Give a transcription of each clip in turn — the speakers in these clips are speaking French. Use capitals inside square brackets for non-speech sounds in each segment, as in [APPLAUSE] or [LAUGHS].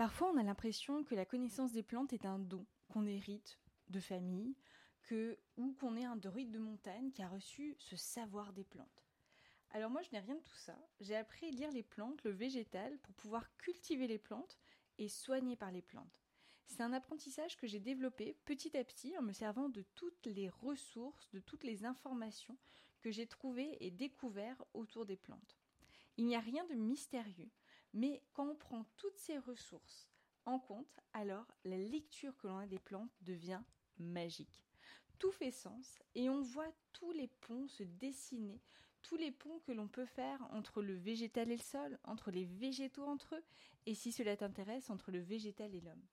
Parfois, on a l'impression que la connaissance des plantes est un don qu'on hérite de famille, que, ou qu'on est un druide de montagne qui a reçu ce savoir des plantes. Alors moi, je n'ai rien de tout ça. J'ai appris à lire les plantes, le végétal, pour pouvoir cultiver les plantes et soigner par les plantes. C'est un apprentissage que j'ai développé petit à petit en me servant de toutes les ressources, de toutes les informations que j'ai trouvées et découvertes autour des plantes. Il n'y a rien de mystérieux, mais quand on prend toutes ces ressources en compte, alors la lecture que l'on a des plantes devient magique. Tout fait sens et on voit tous les ponts se dessiner, tous les ponts que l'on peut faire entre le végétal et le sol, entre les végétaux entre eux, et si cela t'intéresse, entre le végétal et l'homme.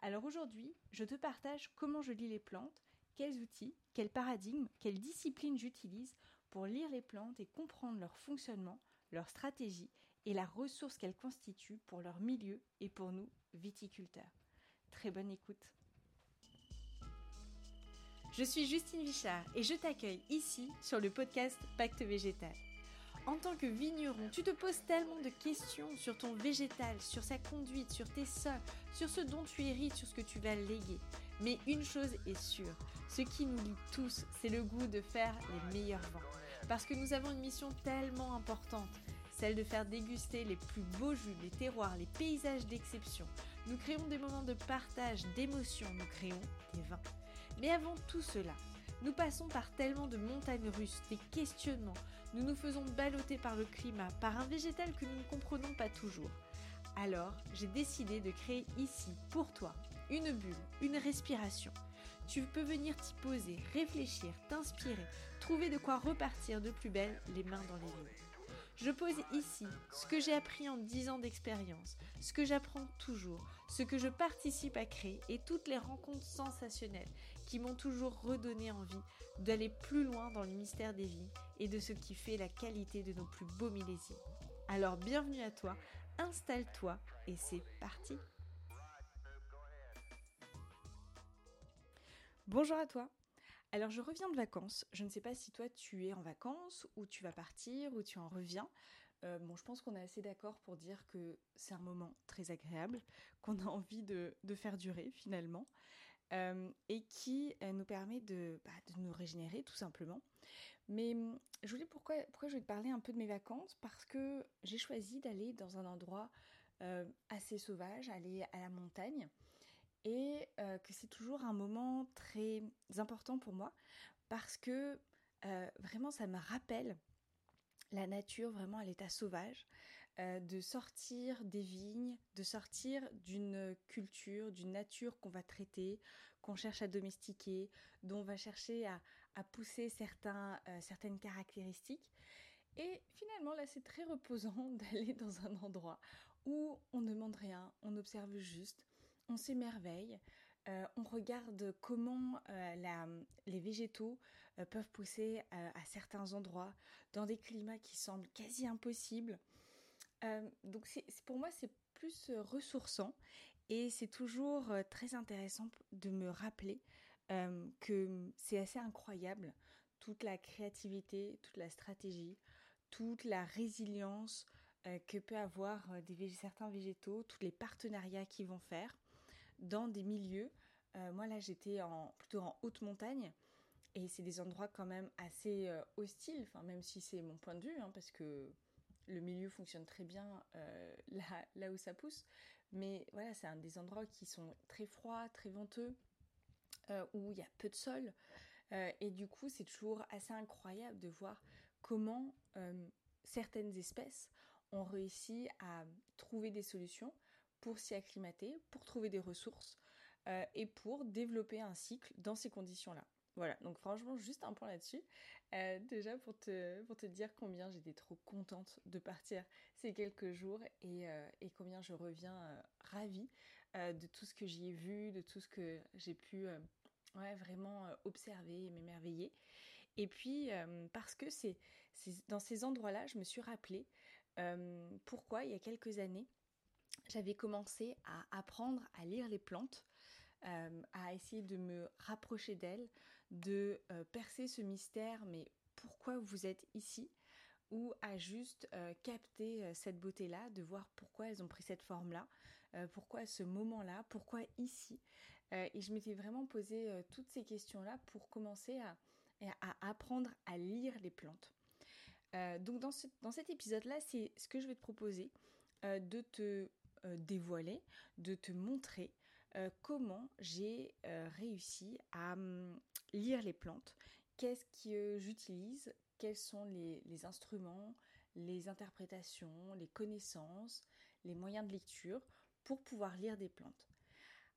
Alors aujourd'hui, je te partage comment je lis les plantes, quels outils, quels paradigmes, quelles disciplines j'utilise pour lire les plantes et comprendre leur fonctionnement, leur stratégie et la ressource qu'elles constituent pour leur milieu et pour nous, viticulteurs. Très bonne écoute. Je suis Justine Vichard et je t'accueille ici sur le podcast Pacte Végétal. En tant que vigneron, tu te poses tellement de questions sur ton végétal, sur sa conduite, sur tes sols, sur ce dont tu hérites, sur ce que tu vas léguer. Mais une chose est sûre, ce qui nous lie tous, c'est le goût de faire les meilleurs vins. Parce que nous avons une mission tellement importante, celle de faire déguster les plus beaux jus, les terroirs, les paysages d'exception. Nous créons des moments de partage, d'émotion, nous créons des vins. Mais avant tout cela, nous passons par tellement de montagnes russes, des questionnements, nous nous faisons balloter par le climat, par un végétal que nous ne comprenons pas toujours. Alors, j'ai décidé de créer ici, pour toi, une bulle, une respiration. Tu peux venir t'y poser, réfléchir, t'inspirer, trouver de quoi repartir de plus belle les mains dans les lignes. Je pose ici ce que j'ai appris en 10 ans d'expérience, ce que j'apprends toujours, ce que je participe à créer et toutes les rencontres sensationnelles qui m'ont toujours redonné envie d'aller plus loin dans le mystère des vies et de ce qui fait la qualité de nos plus beaux millésimes. Alors bienvenue à toi, installe-toi et c'est parti Bonjour à toi alors je reviens de vacances. Je ne sais pas si toi tu es en vacances ou tu vas partir ou tu en reviens. Euh, bon, je pense qu'on est assez d'accord pour dire que c'est un moment très agréable, [LAUGHS] qu'on a envie de, faire durer finalement, euh, et qui euh, nous permet de, bah, de, nous régénérer tout simplement. Mais je voulais pourquoi, pourquoi je vais te parler un peu de mes vacances? Parce que j'ai choisi d'aller dans un endroit assez sauvage, aller à la montagne et euh, que c'est toujours un moment très important pour moi parce que euh, vraiment ça me rappelle la nature vraiment à l'état sauvage, euh, de sortir des vignes, de sortir d'une culture, d'une nature qu'on va traiter, qu'on cherche à domestiquer, dont on va chercher à, pousser certains, certaines caractéristiques. Et finalement, là, c'est très reposant [LAUGHS] d'aller dans un endroit où on ne demande rien, on observe juste, on s'émerveille, euh, on regarde comment euh, les végétaux euh, peuvent pousser à certains endroits, dans des climats qui semblent quasi impossibles. donc pour moi, c'est plus ressourçant et c'est toujours très intéressant de me rappeler que c'est assez incroyable toute la créativité, toute la stratégie, toute la résilience que peut avoir certains végétaux, tous les partenariats qu'ils vont faire dans des milieux. Euh, moi là j'étais plutôt en haute montagne et c'est des endroits quand même assez euh, hostiles, enfin, même si c'est mon point de vue, hein, parce que le milieu fonctionne très bien euh, [LAUGHS] là, là où ça pousse. Mais voilà, c'est un des endroits qui sont très froids, très venteux, où il y a peu de sol. et du coup, c'est toujours assez incroyable de voir comment certaines espèces ont réussi à trouver des solutions pour s'y acclimater, pour trouver des ressources euh, et pour développer un cycle dans ces conditions-là. Voilà, donc franchement, juste un point là-dessus. Euh, déjà pour te, dire combien j'étais trop contente de partir ces quelques jours et, euh, combien je reviens ravie de tout ce que j'y ai vu, de tout ce que j'ai pu vraiment observer et m'émerveiller. Et puis, parce que c'est dans ces endroits-là, je me suis rappelé pourquoi il y a quelques années, j'avais commencé à apprendre à lire les plantes, euh, à essayer de me rapprocher d'elles, de euh, percer ce mystère, mais pourquoi vous êtes ici? Ou à juste euh, capter cette beauté-là, de voir pourquoi elles ont pris cette forme-là, pourquoi ce moment-là, pourquoi ici? Et je m'étais vraiment posé toutes ces questions-là pour commencer à, apprendre à lire les plantes. donc dans, dans cet épisode-là, c'est ce que je vais te proposer, de te dévoiler, de te montrer comment j'ai réussi à hum, lire les plantes, qu'est-ce que j'utilise, quels sont les, instruments, les interprétations, les connaissances, les moyens de lecture pour pouvoir lire des plantes?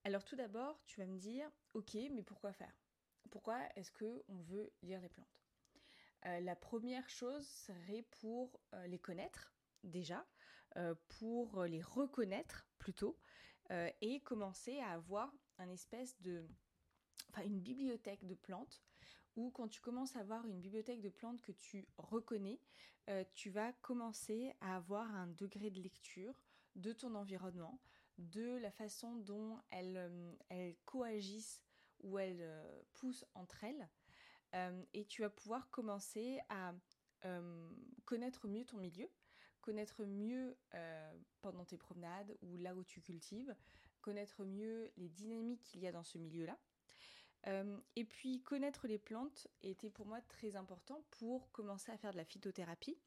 Alors tout d'abord, tu vas me dire, ok, mais pourquoi faire? Pourquoi est-ce que on veut lire les plantes? Euh, La première chose serait pour euh, les connaître déjà, euh, pour les reconnaître plutôt, et commencer à avoir un espèce de, enfin une bibliothèque de plantes ou quand tu commences à avoir une bibliothèque de plantes que tu reconnais, euh, tu vas commencer à avoir un degré de lecture de ton environnement, de la façon dont elles, euh, coagissent ou elles euh, poussent entre elles. et tu vas pouvoir commencer à connaître mieux ton milieu, connaître mieux pendant tes promenades ou là où tu cultives, connaître mieux les dynamiques qu'il y a dans ce milieu-là. Euh, et puis connaître les plantes était pour moi très important pour commencer à faire de la phytothérapie,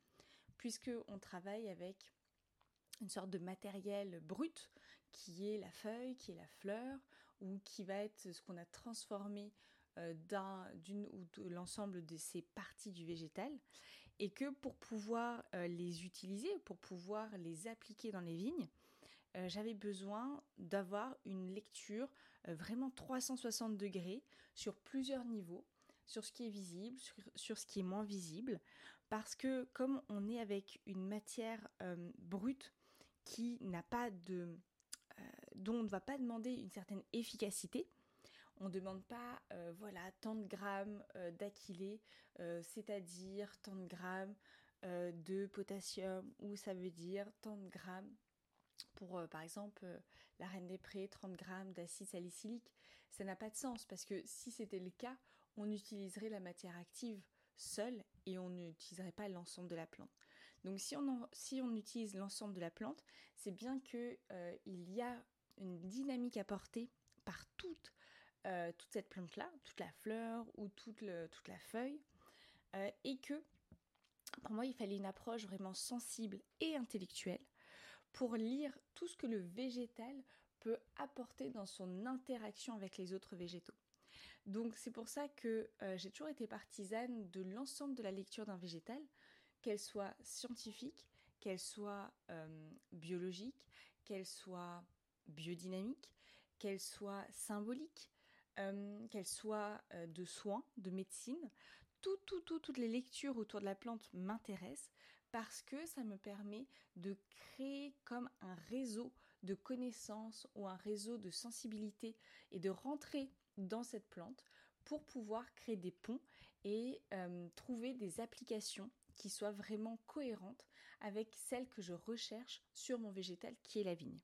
puisque on travaille avec une sorte de matériel brut qui est la feuille, qui est la fleur, ou qui va être ce qu'on a transformé euh, d'une ou de l'ensemble de ces parties du végétal, et que pour pouvoir euh, les utiliser, pour pouvoir les appliquer dans les vignes, j'avais besoin d'avoir une lecture euh, vraiment 360 degrés sur plusieurs niveaux, sur ce qui est visible, sur, ce qui est moins visible, parce que comme on est avec une matière euh, brute qui n'a pas de... Euh, dont on ne va pas demander une certaine efficacité, on ne demande pas, voilà, tant de grammes d'aquilé, c'est-à-dire tant de grammes de potassium, ou ça veut dire tant de grammes pour, euh, par exemple, euh, la reine des prés, 30 grammes d'acide salicylique, ça n'a pas de sens parce que si c'était le cas, on utiliserait la matière active seule et on n'utiliserait pas l'ensemble de la plante. Donc si on, utilise l'ensemble de la plante, c'est bien qu'il euh, il y a une dynamique apportée par toute, toute cette plante-là, toute la fleur ou toute, toute la feuille, et que pour moi il fallait une approche vraiment sensible et intellectuelle pour lire tout ce que le végétal peut apporter dans son interaction avec les autres végétaux. Donc c'est pour ça que euh, j'ai toujours été partisane de l'ensemble de la lecture d'un végétal, qu'elle soit scientifique, qu'elle soit euh, biologique, qu'elle soit biodynamique, qu'elle soit symbolique, euh, qu'elle soit de soins, de médecine. Tout, tout, toutes les lectures autour de la plante m'intéressent parce que ça me permet de créer comme un réseau de connaissances ou un réseau de sensibilité et de rentrer dans cette plante pour pouvoir créer des ponts et euh, trouver des applications qui soient vraiment cohérentes avec celles que je recherche sur mon végétal qui est la vigne.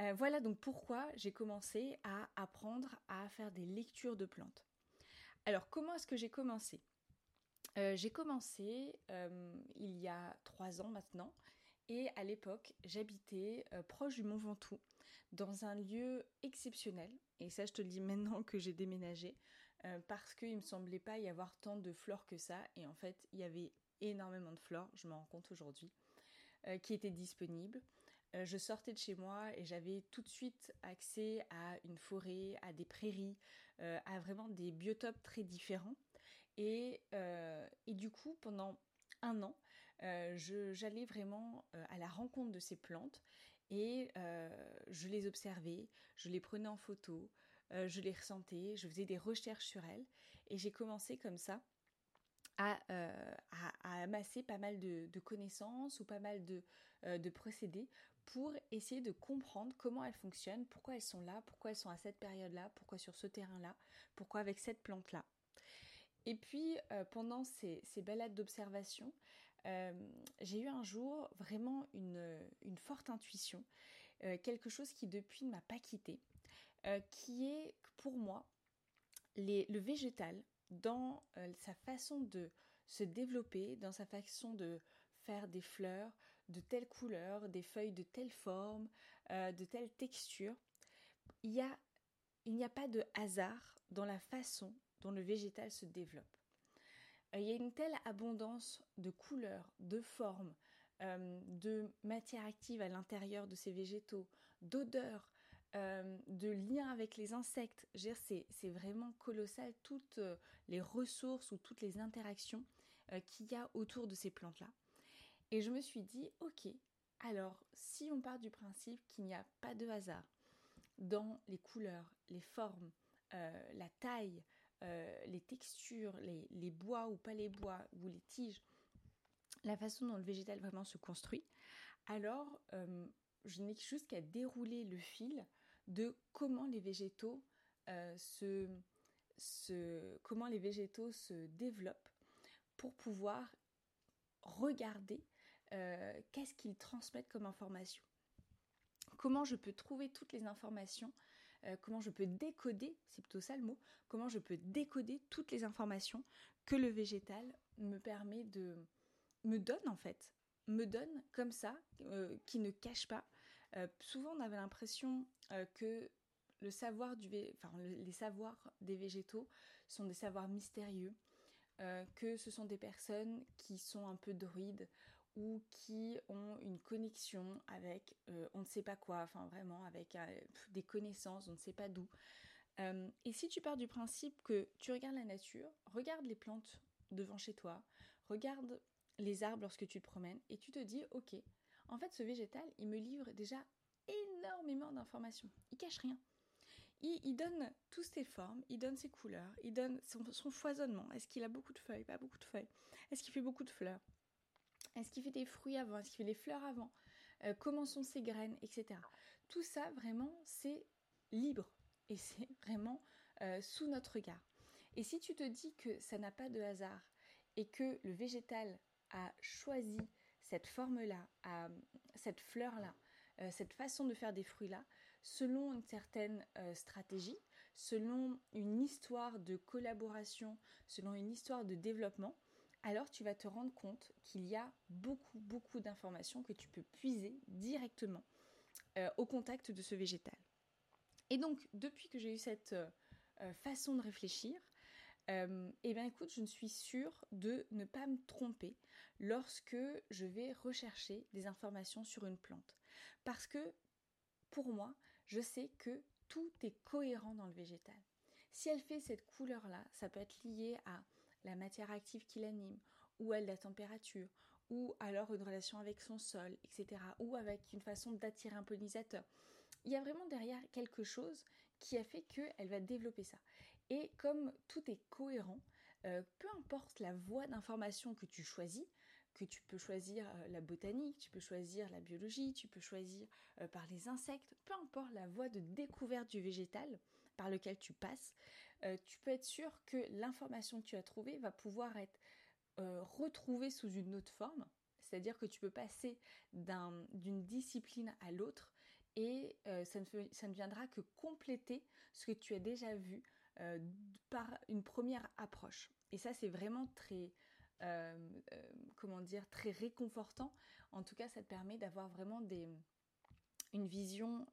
Euh, voilà donc pourquoi j'ai commencé à apprendre à faire des lectures de plantes. Alors comment est-ce que j'ai commencé? Euh, j'ai commencé euh, il y a trois ans maintenant et à l'époque j'habitais proche du Mont Ventoux dans un lieu exceptionnel et ça je te le dis maintenant que j'ai déménagé parce qu'il me semblait pas y avoir tant de flore que ça et en fait il y avait énormément de flore, je m'en rends compte aujourd'hui, qui étaient disponibles. Je sortais de chez moi et j'avais tout de suite accès à une forêt, à des prairies, à vraiment des biotopes très différents. Euh, et, du coup, pendant un an, euh, j'allais vraiment euh, à la rencontre de ces plantes et je les observais, je les prenais en photo, je les ressentais, je faisais des recherches sur elles et j'ai commencé comme ça à, amasser pas mal de, connaissances ou pas mal de, de, procédés pour essayer de comprendre comment elles fonctionnent, pourquoi elles sont là, pourquoi elles sont à cette période-là, pourquoi sur ce terrain-là, pourquoi avec cette plante-là. Et puis, euh, pendant ces, balades d'observation, euh, j'ai eu un jour vraiment une, forte intuition, euh, quelque chose qui depuis ne m'a pas quitté, qui est pour moi le végétal dans sa façon de se développer, dans sa façon de faire des fleurs, de telle couleur, des feuilles de telle forme, de telle texture. Il n'y a pas de hasard dans la façon dont le végétal se développe. Euh, il y a une telle abondance de couleurs, de formes, euh, de matière active à l'intérieur de ces végétaux, d'odeurs, euh, de liens avec les insectes. C'est vraiment colossal toutes les ressources ou toutes les interactions qu'il y a autour de ces plantes-là. Et je me suis dit, ok, alors si on part du principe qu'il n'y a pas de hasard, dans les couleurs, les formes, euh, la taille, euh, les textures, les, bois ou pas les bois, ou les tiges, la façon dont le végétal vraiment se construit, alors euh, je n'ai juste qu'à dérouler le fil de comment les végétaux se, comment les végétaux se développent pour pouvoir regarder qu'est-ce qu'ils transmettent comme information comment je peux trouver toutes les informations, euh, comment je peux décoder, c'est plutôt ça le mot, comment je peux décoder toutes les informations que le végétal me permet de, me donne en fait, me donne comme ça, euh, qui ne cache pas. Euh, souvent on avait l'impression que le savoir les savoirs des végétaux sont des savoirs mystérieux, que ce sont des personnes qui sont un peu druides ou qui ont une connexion avec euh, on ne sait pas quoi, enfin vraiment avec euh, des connaissances, on ne sait pas d'où. Euh, et si tu pars du principe que tu regardes la nature, regarde les plantes devant chez toi, regarde les arbres lorsque tu te promènes et tu te dis ok, en fait ce végétal il me livre déjà énormément d'informations, il cache rien. Il, donne toutes ses formes, il donne ses couleurs, il donne son foisonnement. Est-ce qu'il a beaucoup de feuilles? Pas beaucoup de feuilles. Est-ce qu'il fait beaucoup de fleurs? Est-ce qu'il fait des fruits avant? Est-ce qu'il fait des fleurs avant? Euh, Comment sont ses graines Etc. Tout ça, vraiment, c'est libre et c'est vraiment euh, sous notre regard. Et si tu te dis que ça n'a pas de hasard et que le végétal a choisi cette forme-là, cette fleur-là, euh, cette façon de faire des fruits-là, selon une certaine stratégie, selon une histoire de collaboration, selon une histoire de développement, alors tu vas te rendre compte qu'il y a beaucoup, beaucoup d'informations que tu peux puiser directement euh, au contact de ce végétal. Et donc, depuis que j'ai eu cette euh, euh, façon de réfléchir, eh bien écoute, je ne suis sûre de ne pas me tromper lorsque je vais rechercher des informations sur une plante. Parce que, pour moi, je sais que tout est cohérent dans le végétal. Si elle fait cette couleur-là, ça peut être lié à la matière active qui l'anime, ou à la température, ou alors une relation avec son sol, etc., ou avec une façon d'attirer un pollinisateur. Il y a vraiment derrière quelque chose qui a fait qu'elle va développer ça. Et comme tout est cohérent, euh, peu importe la voie d'information que tu choisis, que tu peux choisir euh, la botanique, tu peux choisir la biologie, tu peux choisir euh, par les insectes, peu importe la voie de découverte du végétal par lequel tu passes, tu peux être sûr que l'information que tu as trouvée va pouvoir être retrouvée sous une autre forme. C'est-à-dire que tu peux passer d'une discipline à l'autre et ça, ne viendra que compléter ce que tu as déjà vu par une première approche. Et ça, c'est vraiment très, comment dire, très réconfortant. En tout cas, ça te permet d'avoir vraiment des, une vision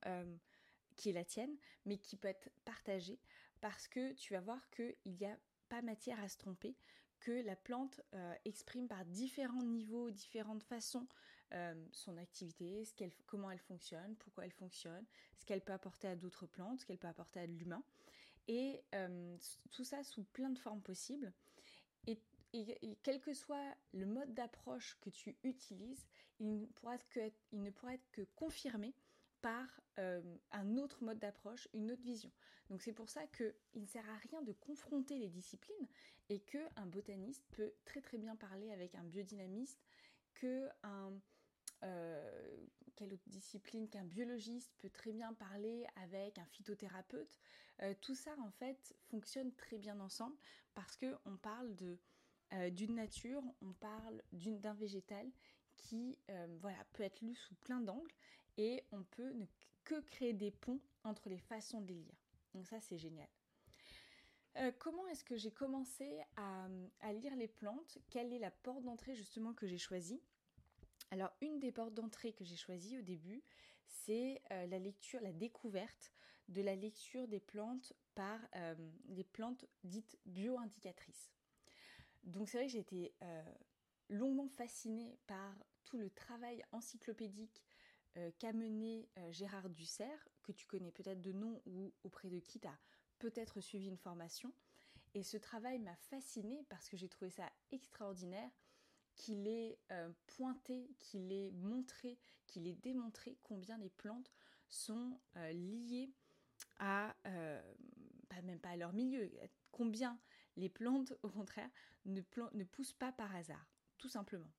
qui est la tienne, mais qui peut être partagée parce que tu vas voir qu'il n'y a pas matière à se tromper, que la plante euh, exprime par différents niveaux, différentes façons euh, son activité, ce comment elle fonctionne, pourquoi elle fonctionne, ce qu'elle peut apporter à d'autres plantes, ce qu'elle peut apporter à l'humain. Et euh, tout ça sous plein de formes possibles. Et, quel que soit le mode d'approche que tu utilises, il ne pourra, être que confirmé par euh, un autre mode d'approche, une autre vision. Donc c'est pour ça qu'il ne sert à rien de confronter les disciplines et qu'un botaniste peut très très bien parler avec un biodynamiste, que un, euh, quelle autre discipline qu'un biologiste peut très bien parler avec un phytothérapeute. Euh, tout ça en fait fonctionne très bien ensemble parce que on parle de d'une nature, on parle d'un végétal qui peut être lu sous plein d'angles et on peut ne que créer des ponts entre les façons de les lire. Donc ça c'est génial. Euh, comment est-ce que j'ai commencé à, lire les plantes? Quelle est la porte d'entrée justement que j'ai choisie? Alors, une des portes d'entrée que j'ai choisies au début, c'est euh, la lecture, la découverte de la lecture des plantes par euh, les plantes dites bio-indicatrices. Donc, c'est vrai que j'ai été longuement fascinée par tout le travail encyclopédique qu'a mené Gérard Dussert, que tu connais peut-être de nom ou auprès de qui tu as peut-être suivi une formation. Et ce travail m'a fascinée parce que j'ai trouvé ça extraordinaire qu'il ait euh, pointé, qu'il ait montré, qu'il ait démontré combien les plantes sont euh, liées à, euh, même pas à leur milieu, combien les plantes, au contraire, ne poussent pas par hasard, tout simplement.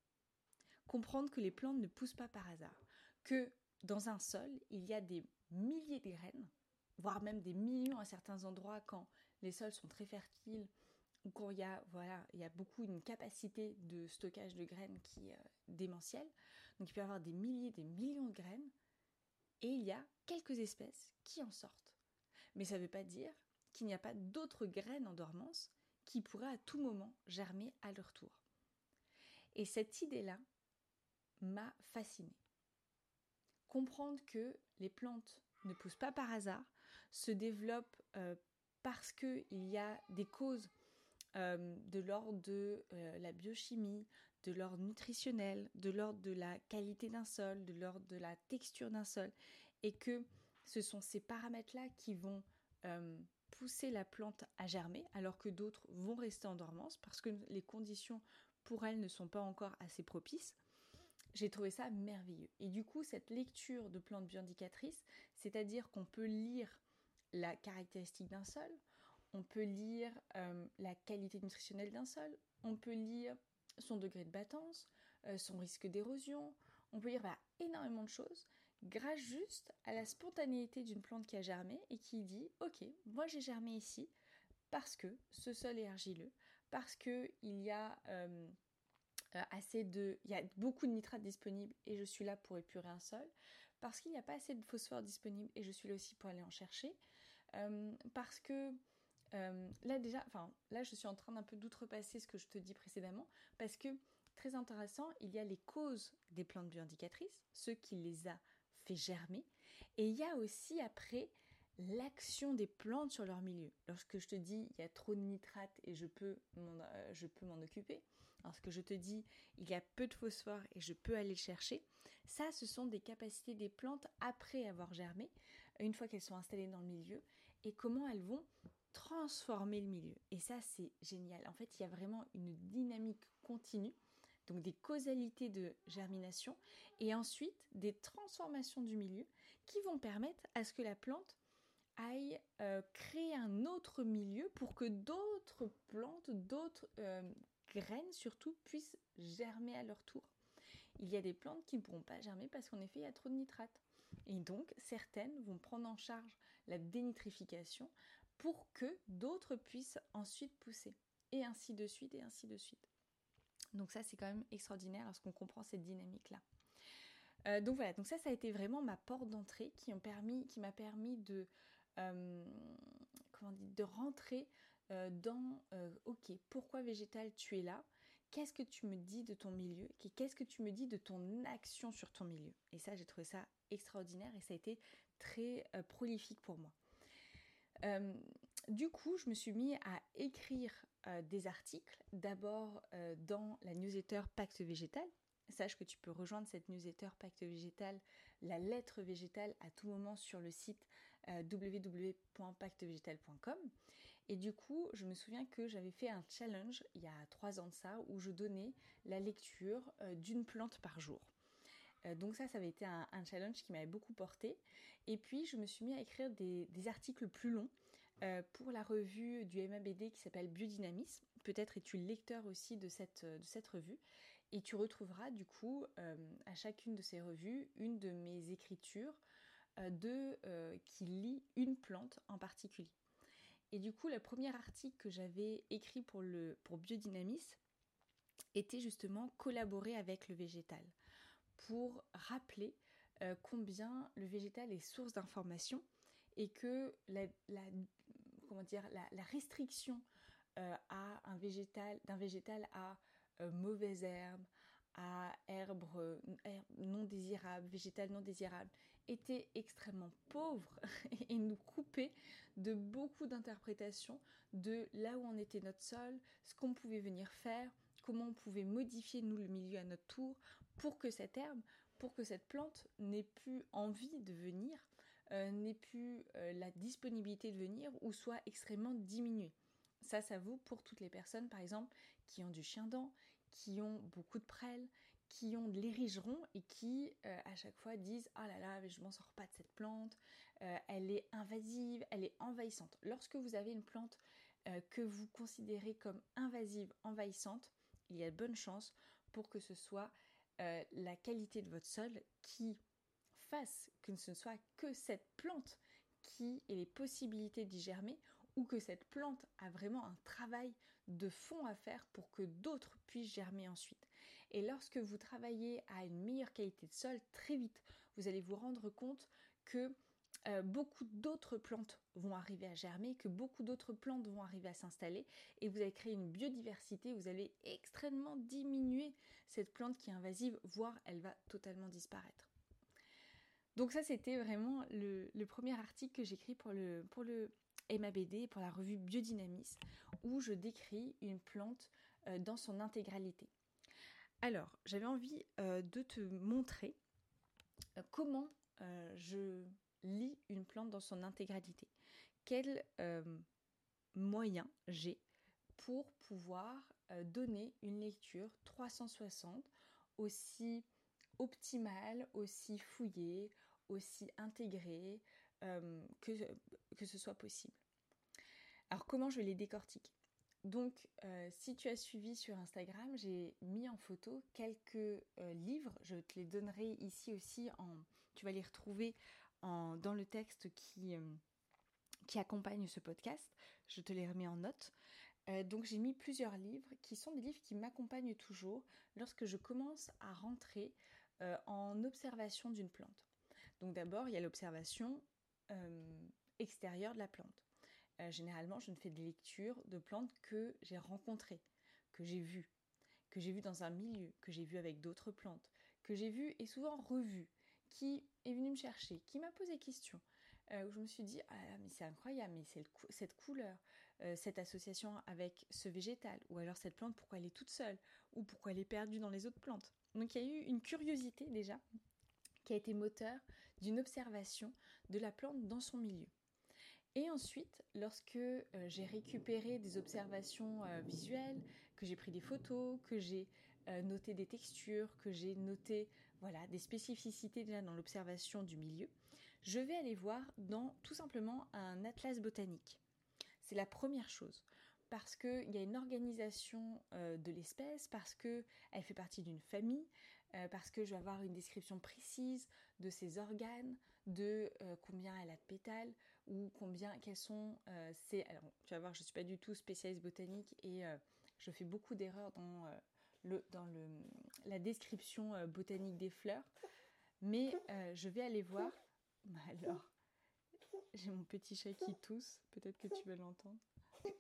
Comprendre que les plantes ne poussent pas par hasard, que dans un sol, il y a des milliers de graines, voire même des millions à certains endroits quand les sols sont très fertiles quand il y a, voilà, il y a beaucoup une capacité de stockage de graines qui est euh, démentielle. Donc il peut y avoir des milliers, des millions de graines et il y a quelques espèces qui en sortent. Mais ça ne veut pas dire qu'il n'y a pas d'autres graines en dormance qui pourraient à tout moment germer à leur tour. Et cette idée-là m'a fascinée. Comprendre que les plantes ne poussent pas par hasard, se développent euh, parce qu'il y a des causes euh, de l'ordre de euh, la biochimie, de l'ordre nutritionnel, de l'ordre de la qualité d'un sol, de l'ordre de la texture d'un sol, et que ce sont ces paramètres-là qui vont pousser la plante à germer, alors que d'autres vont rester en dormance parce que les conditions pour elles ne sont pas encore assez propices. J'ai trouvé ça merveilleux. Et du coup, cette lecture de plantes bioindicatrices, c'est-à-dire qu'on peut lire la caractéristique d'un sol, on peut lire euh, la qualité nutritionnelle d'un sol, on peut lire son degré de battance, euh, son risque d'érosion, on peut lire bah, énormément de choses. Grâce juste à la spontanéité d'une plante qui a germé et qui dit ok moi j'ai germé ici parce que ce sol est argileux parce que il y a euh, assez de il y a beaucoup de nitrate disponible et je suis là pour épurer un sol parce qu'il n'y a pas assez de phosphore disponible et je suis là aussi pour aller en chercher parce que euh, là déjà, enfin là je suis en train d'un peu d'outrepasser ce que je te dis précédemment, parce que très intéressant, il y a les causes des plantes bioindicatrices, ce qui les a fait germer, et il y a aussi après l'action des plantes sur leur milieu. Lorsque je te dis il y a trop de nitrate et je peux m'en, euh, je peux m'en occuper, lorsque je te dis il y a peu de phosphore et je peux aller le chercher, ça ce sont des capacités des plantes après avoir germé, une fois qu'elles sont installées dans le milieu, et comment elles vont transformer le milieu. Et ça, c'est génial. En fait, il y a vraiment une dynamique continue, donc des causalités de germination, et ensuite des transformations du milieu qui vont permettre à ce que la plante aille euh, créer un autre milieu pour que d'autres plantes, d'autres euh, graines surtout, puissent germer à leur tour. Il y a des plantes qui ne pourront pas germer parce qu'en effet, il y a trop de nitrate. Et donc, certaines vont prendre en charge la dénitrification pour que d'autres puissent ensuite pousser. Et ainsi de suite, et ainsi de suite. Donc ça, c'est quand même extraordinaire lorsqu'on comprend cette dynamique-là. Euh, donc voilà, donc ça, ça a été vraiment ma porte d'entrée qui m'a permis, de, euh, rentrer euh, dans, ok, pourquoi végétal tu es là? Qu'est-ce que tu me dis de ton milieu? Qu'est-ce que tu me dis de ton action sur ton milieu? Et ça, j'ai trouvé ça extraordinaire et ça a été très prolifique pour moi. Euh, du coup, je me suis mis à écrire euh, des articles, d'abord dans la newsletter Pacte Végétal. Sache que tu peux rejoindre cette newsletter Pacte Végétal, la lettre végétale, à tout moment sur le site www.pactevégétal.com. Et du coup, je me souviens que j'avais fait un challenge il y a trois ans de ça, où je donnais la lecture d'une plante par jour. Euh, donc ça, ça avait été un, challenge qui m'avait beaucoup porté. Et puis, je me suis mis à écrire des, articles plus longs euh, pour la revue du MABD qui s'appelle Biodynamisme. Peut-être es-tu lecteur aussi de cette, de cette revue. Et tu retrouveras du coup à chacune de ces revues une de mes écritures euh, de, qui lit une plante en particulier. Et du coup, le premier article que j'avais écrit pour, le, pour Biodynamisme était justement collaborer avec le végétal pour rappeler euh, combien le végétal est source d'information et que la, comment dire, la, restriction euh, à un végétal, d'un végétal à euh, mauvaise herbe, à herbes non désirables, végétales non désirables, était extrêmement pauvre [LAUGHS] et nous coupait de beaucoup d'interprétations de là où en était notre sol, ce qu'on pouvait venir faire, comment on pouvait modifier nous le milieu à notre tour pour que cette herbe, pour que cette plante n'ait plus envie de venir, euh, n'ait plus euh, la disponibilité de venir ou soit extrêmement diminuée. Ça, ça vaut pour toutes les personnes, par exemple, qui ont du chien dent, qui ont beaucoup de prêles, qui ont de l'érigeron et qui euh, à chaque fois disent ah là là mais je m'en sors pas de cette plante elle est invasive elle est envahissante lorsque vous avez une plante que vous considérez comme invasive envahissante il y a de bonnes chances pour que ce soit la qualité de votre sol qui fasse que ce ne soit que cette plante qui ait les possibilités d'y germer ou que cette plante a vraiment un travail de fond à faire pour que d'autres puissent germer ensuite. Et lorsque vous travaillez à une meilleure qualité de sol, très vite, vous allez vous rendre compte que euh, beaucoup d'autres plantes vont arriver à germer, que beaucoup d'autres plantes vont arriver à s'installer, et vous allez créer une biodiversité, vous allez extrêmement diminuer cette plante qui est invasive, voire elle va totalement disparaître. Donc ça, c'était vraiment le, premier article que j'écris pour le, pour le MABD, pour la revue Biodynamisme, où je décris une plante euh, dans son intégralité. Alors, j'avais envie euh, de te montrer comment je lis une plante dans son intégralité. Quels moyens j'ai pour pouvoir donner une lecture 360 aussi optimale, aussi fouillée, aussi intégrée que, que ce soit possible? Alors comment je vais les décortiquer donc, euh, si tu as suivi sur Instagram, j'ai mis en photo quelques euh, livres. Je te les donnerai ici aussi. En, tu vas les retrouver dans le texte qui, euh, qui accompagne ce podcast. Je te les remets en note. donc, j'ai mis plusieurs livres qui sont des livres qui m'accompagnent toujours lorsque je commence à rentrer en observation d'une plante. Donc, d'abord, il y a l'observation extérieure de la plante. Euh, généralement, je ne fais des lectures de plantes que j'ai rencontrées, que j'ai vues, que j'ai vues dans un milieu, que j'ai vues avec d'autres plantes, que j'ai vues et souvent revues, qui est venu me chercher, qui m'a posé question, euh, où je me suis dit, ah mais c'est incroyable, mais c'est cette couleur, euh, cette association avec ce végétal, ou alors cette plante, pourquoi elle est toute seule, ou pourquoi elle est perdue dans les autres plantes. Donc il y a eu une curiosité déjà qui a été moteur d'une observation de la plante dans son milieu. Et ensuite, lorsque euh, j'ai récupéré des observations visuelles, que j'ai pris des photos, que j'ai noté des textures, que j'ai noté voilà, des spécificités dans l'observation du milieu, je vais aller voir dans tout simplement un atlas botanique. C'est la première chose parce qu'il y a une organisation de l'espèce, parce qu'elle fait partie d'une famille, parce que je vais avoir une description précise de ses organes, de combien elle a de pétales, ou combien, quels sont euh, ces... Alors, tu vas voir, je ne suis pas du tout spécialiste botanique et euh, je fais beaucoup d'erreurs dans, euh, dans la description botanique des fleurs, mais je vais aller voir... Bah alors, j'ai mon petit chat qui tousse, peut-être que tu vas l'entendre.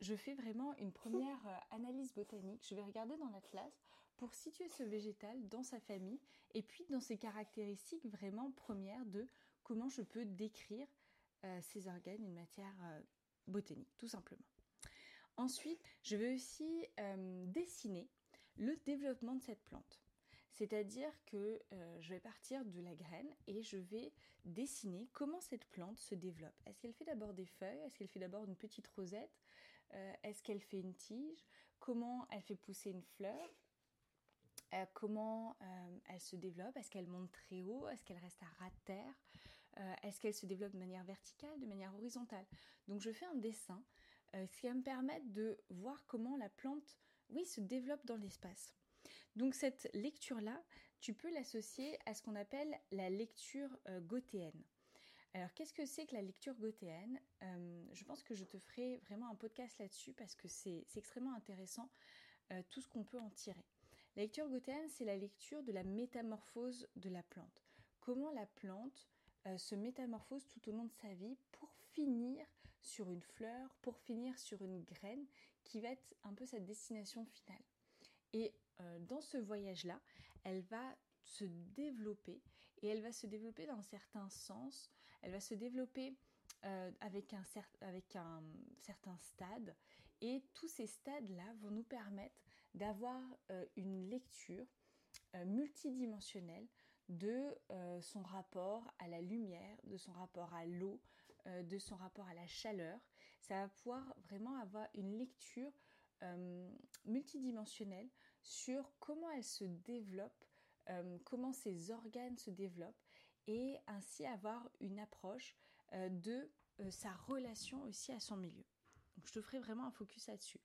Je fais vraiment une première analyse botanique. Je vais regarder dans l'atlas pour situer ce végétal dans sa famille et puis dans ses caractéristiques vraiment premières de comment je peux décrire euh, ces organes une matière euh, botanique, tout simplement. Ensuite, je vais aussi euh, dessiner le développement de cette plante. C'est-à-dire que je vais partir de la graine et je vais dessiner comment cette plante se développe. Est-ce qu'elle fait d'abord des feuilles? Est-ce qu'elle fait d'abord une petite rosette? Est-ce qu'elle fait une tige? Comment elle fait pousser une fleur? Comment elle se développe? Est-ce qu'elle monte très haut? Est-ce qu'elle reste à ras de terre? Euh, est-ce qu'elle se développe de manière verticale, de manière horizontale? Donc je fais un dessin, euh, ce qui va me permettre de voir comment la plante, oui, se développe dans l'espace. Donc cette lecture-là, tu peux l'associer à ce qu'on appelle la lecture euh, gothéenne. Alors qu'est-ce que c'est que la lecture gothéenne? Je pense que je te ferai vraiment un podcast là-dessus parce que c'est extrêmement intéressant tout ce qu'on peut en tirer. La lecture gothéenne, c'est la lecture de la métamorphose de la plante. Comment la plante euh, se métamorphose tout au long de sa vie pour finir sur une fleur, pour finir sur une graine qui va être un peu sa destination finale. Et euh, dans ce voyage-là, elle va se développer et elle va se développer dans certains sens. Elle va se développer euh, avec, un certain stade et tous ces stades-là vont nous permettre d'avoir euh, une lecture multidimensionnelle de son rapport à la lumière, de son rapport à l'eau, de son rapport à la chaleur. Ça va pouvoir vraiment avoir une lecture multidimensionnelle sur comment elle se développe euh, comment ses organes se développent et ainsi avoir une approche euh, de euh, sa relation aussi à son milieu. Donc je te ferai vraiment un focus là-dessus.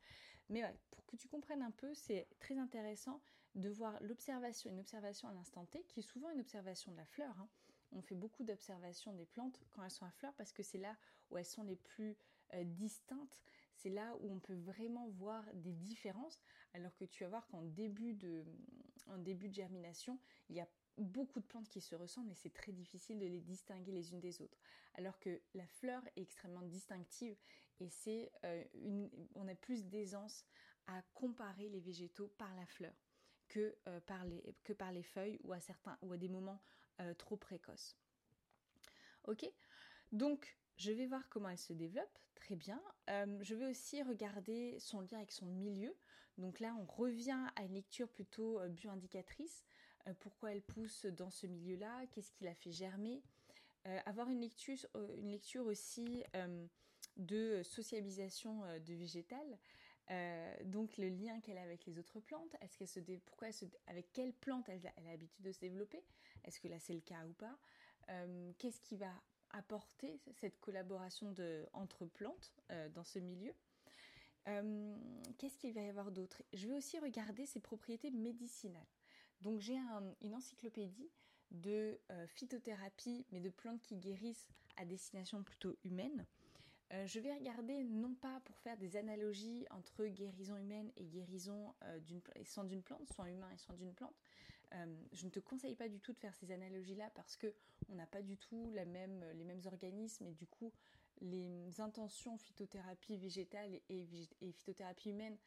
Mais pour que tu comprennes un peu, c'est très intéressant de voir l'observation, une observation à l'instant T, qui est souvent une observation de la fleur. Hein. On fait beaucoup d'observations des plantes quand elles sont à fleur parce que c'est là où elles sont les plus distinctes, c'est là où on peut vraiment voir des différences, alors que tu vas voir qu'en début de, début de germination, il y a beaucoup de plantes qui se ressemblent et c'est très difficile de les distinguer les unes des autres. Alors que la fleur est extrêmement distinctive et c'est euh, une, on a plus d'aisance à comparer les végétaux par la fleur que, euh, par, les, que par les feuilles ou à certains ou à des moments euh, trop précoces. Ok, donc je vais voir comment elle se développe, très bien. Euh, je vais aussi regarder son lien avec son milieu. Donc là, on revient à une lecture plutôt euh, bioindicatrice. Euh, pourquoi elle pousse dans ce milieu-là? Qu'est-ce qui la fait germer? Avoir une lecture, une lecture aussi de socialisation de végétal. donc le lien qu'elle a avec les autres plantes, est-ce qu'elle se pourquoi avec quelle plante elle, a l'habitude de se développer? Est-ce que là c'est le cas ou pas? Qu'est-ce qui va apporter cette collaboration entre plantes euh, dans ce milieu. Euh, qu'est-ce qu'il va y avoir d'autre? Je vais aussi regarder ses propriétés médicinales. Donc j'ai une encyclopédie de euh, phytothérapie, mais de plantes qui guérissent à destination plutôt humaine. je vais regarder non pas pour faire des analogies entre guérison humaine et guérison d'une sans d'une plante, soit humain et sans d'une plante, euh, je ne te conseille pas du tout de faire ces analogies-là parce que on n'a pas du tout les mêmes organismes et du coup les intentions phytothérapie végétale et, phytothérapie humaine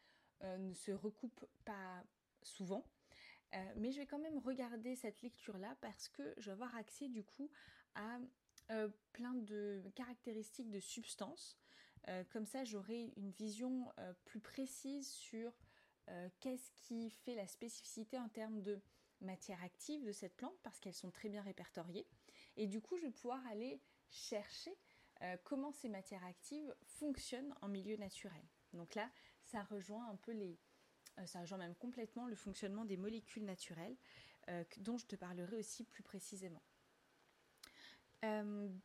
euh, ne se recoupent pas souvent. Euh, mais je vais quand même regarder cette lecture-là parce que je vais avoir accès du coup à plein de caractéristiques de substances. comme ça, j'aurai une vision plus précise sur qu'est-ce qui fait la spécificité en termes de matière active de cette plante parce qu'elles sont très bien répertoriées. Et du coup, je vais pouvoir aller chercher euh, comment ces matières actives fonctionnent en milieu naturel. Donc là, ça rejoint un peu les... Euh, ça rejoint même complètement le fonctionnement des molécules naturelles euh, dont je te parlerai aussi plus précisément.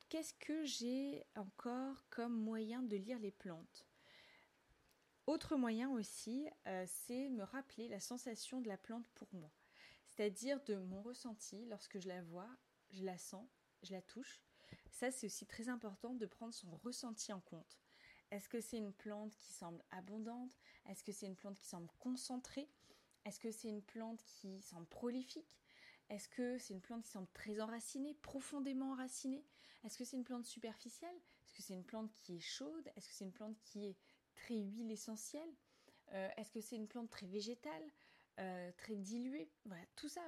Qu'est-ce que j'ai encore comme moyen de lire les plantes? Autre moyen aussi, c'est me rappeler la sensation de la plante pour moi c'est-à-dire de mon ressenti lorsque je la vois, je la sens, je la touche. Ça, c'est aussi très important de prendre son ressenti en compte. Est-ce que c'est une plante qui semble abondante? Est-ce que c'est une plante qui semble concentrée? Est-ce que c'est une plante qui semble prolifique? Est-ce que c'est une plante qui semble très enracinée, profondément enracinée? Est-ce que c'est une plante superficielle? Est-ce que c'est une plante qui est chaude? Est-ce que c'est une plante qui est très huile essentielle? Euh, Est-ce que c'est une plante très végétale? Euh, très dilué. Voilà, tout ça,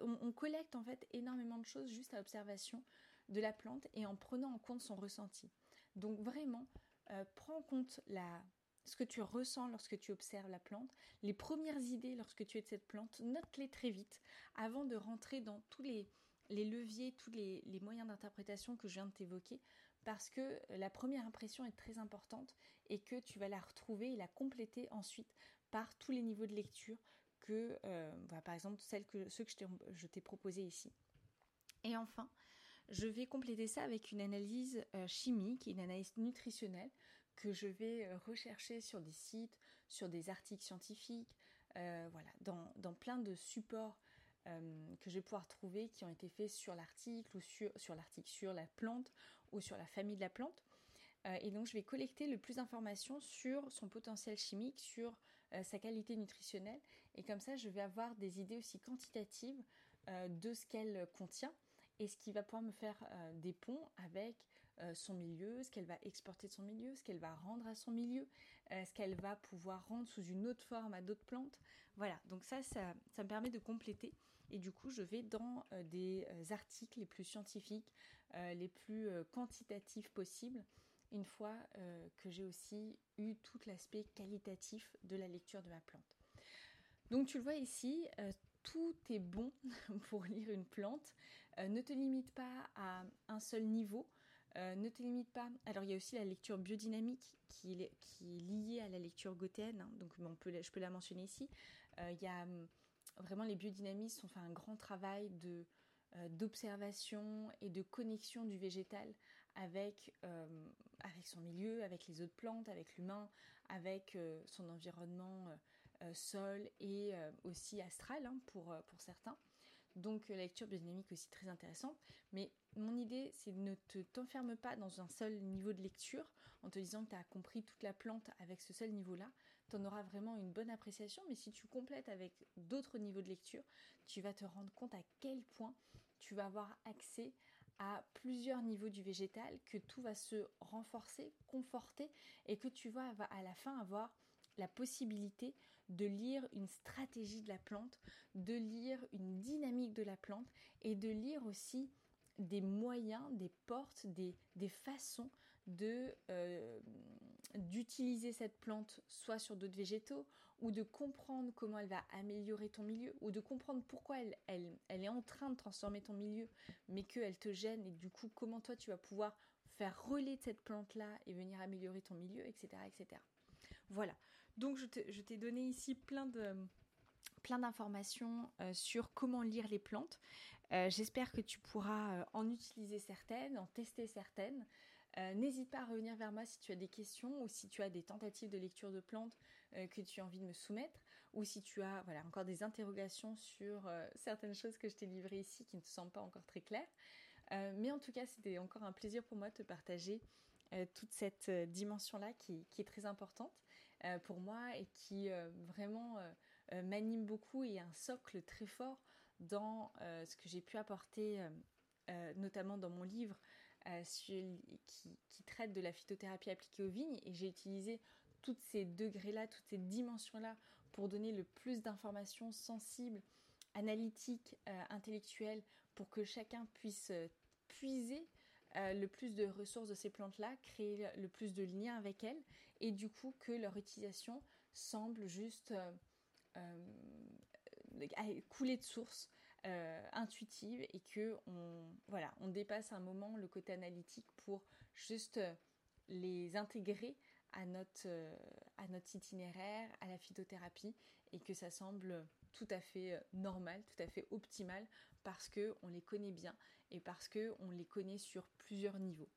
on, collecte en fait énormément de choses juste à l'observation de la plante et en prenant en compte son ressenti. Donc vraiment, euh, prends en compte la, ce que tu ressens lorsque tu observes la plante, les premières idées lorsque tu es de cette plante, note-les très vite avant de rentrer dans tous les, les leviers, tous les, les moyens d'interprétation que je viens de t'évoquer, parce que la première impression est très importante et que tu vas la retrouver et la compléter ensuite par tous les niveaux de lecture euh, par exemple, celles que, ceux que je t'ai proposés ici. Et enfin, je vais compléter ça avec une analyse euh, chimique une analyse nutritionnelle que je vais euh, rechercher sur des sites, sur des articles scientifiques, voilà, dans, plein de supports que je vais pouvoir trouver qui ont été faits sur l'article ou sur, l'article sur la plante ou sur la famille de la plante. et donc je vais collecter le plus d'informations sur son potentiel chimique, sur sa qualité nutritionnelle. Et comme ça, je vais avoir des idées aussi quantitatives euh, de ce qu'elle contient et ce qui va pouvoir me faire euh, des ponts avec son milieu, ce qu'elle va exporter de son milieu, ce qu'elle va rendre à son milieu, ce qu'elle va pouvoir rendre sous une autre forme à d'autres plantes. Voilà, donc ça, ça, me permet de compléter et du coup je vais dans des articles les plus scientifiques, les plus quantitatifs possibles, une fois que j'ai aussi eu tout l'aspect qualitatif de la lecture de ma plante. Donc tu le vois ici, tout est bon [LAUGHS] pour lire une plante. ne te limite pas à un seul niveau. Euh, ne te limite pas. Alors il y a aussi la lecture biodynamique qui est, liée à la lecture gothéenne, hein. donc je peux la mentionner ici. Euh, il y a hum, vraiment les biodynamistes ont fait un grand travail euh, d'observation et de connexion du végétal avec son milieu, avec les autres plantes, avec l'humain, avec son environnement sol et aussi astral hein, pour, pour certains. Donc la lecture biodynamique aussi très intéressante. Mais mon idée, c'est ne te t'enferme pas dans un seul niveau de lecture en te disant que tu as compris toute la plante avec ce seul niveau-là. Tu en auras vraiment une bonne appréciation, mais si tu complètes avec d'autres niveaux de lecture, tu vas te rendre compte à quel point tu vas avoir accès à plusieurs niveaux du végétal, que tout va se renforcer, conforter, et que tu vas à la fin avoir la possibilité de lire une stratégie de la plante, de lire une dynamique de la plante et de lire aussi des moyens, des portes, des, façons de euh, d'utiliser cette plante soit sur d'autres végétaux ou de comprendre comment elle va améliorer ton milieu ou de comprendre pourquoi elle, est en train de transformer ton milieu mais qu'elle te gêne et du coup comment toi tu vas pouvoir faire relais de cette plante là et venir améliorer ton milieu etc etc voilà donc je t'ai donné ici plein de plein d'informations euh, sur comment lire les plantes. Euh, j'espère que tu pourras euh, en utiliser certaines, en tester certaines. N'hésite pas à revenir vers moi si tu as des questions ou si tu as des tentatives de lecture de plantes que tu as envie de me soumettre ou si tu as encore des interrogations sur certaines choses que je t'ai livrées ici qui ne te semblent pas encore très claires. mais en tout cas, c'était encore un plaisir pour moi de te partager toute cette dimension-là qui, est très importante. Euh, pour moi et qui euh, vraiment euh, m'anime beaucoup et un socle très fort dans ce que j'ai pu apporter, notamment dans mon livre qui, traite de la phytothérapie appliquée aux vignes. Et j'ai utilisé tous ces degrés-là, toutes ces dimensions-là pour donner le plus d'informations sensibles, analytiques, intellectuelles, pour que chacun puisse puiser euh, le plus de ressources de ces plantes-là, créer le plus de liens avec elles, et du coup que leur utilisation semble juste euh, euh, couler de source, intuitive, et que on, dépasse un moment le côté analytique pour juste les intégrer à notre itinéraire, à la phytothérapie, et que ça semble tout à fait normal, tout à fait optimal parce que on les connaît bien et parce que on les connaît sur plusieurs niveaux.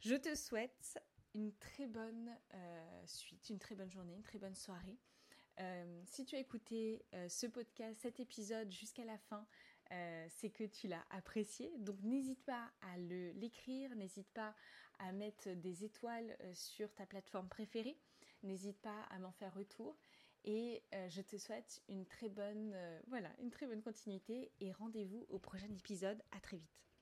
Je te souhaite une très bonne euh, suite, une très bonne journée, une très bonne soirée. Euh, si tu as écouté euh, ce podcast, cet épisode jusqu'à la fin, c'est que tu l'as apprécié. Donc n'hésite pas à l'écrire, n'hésite pas à mettre des étoiles sur ta plateforme préférée, n'hésite pas à m'en faire retour. Et euh, je te souhaite une très bonne, euh, voilà, une très bonne continuité et rendez-vous au prochain épisode. À très vite.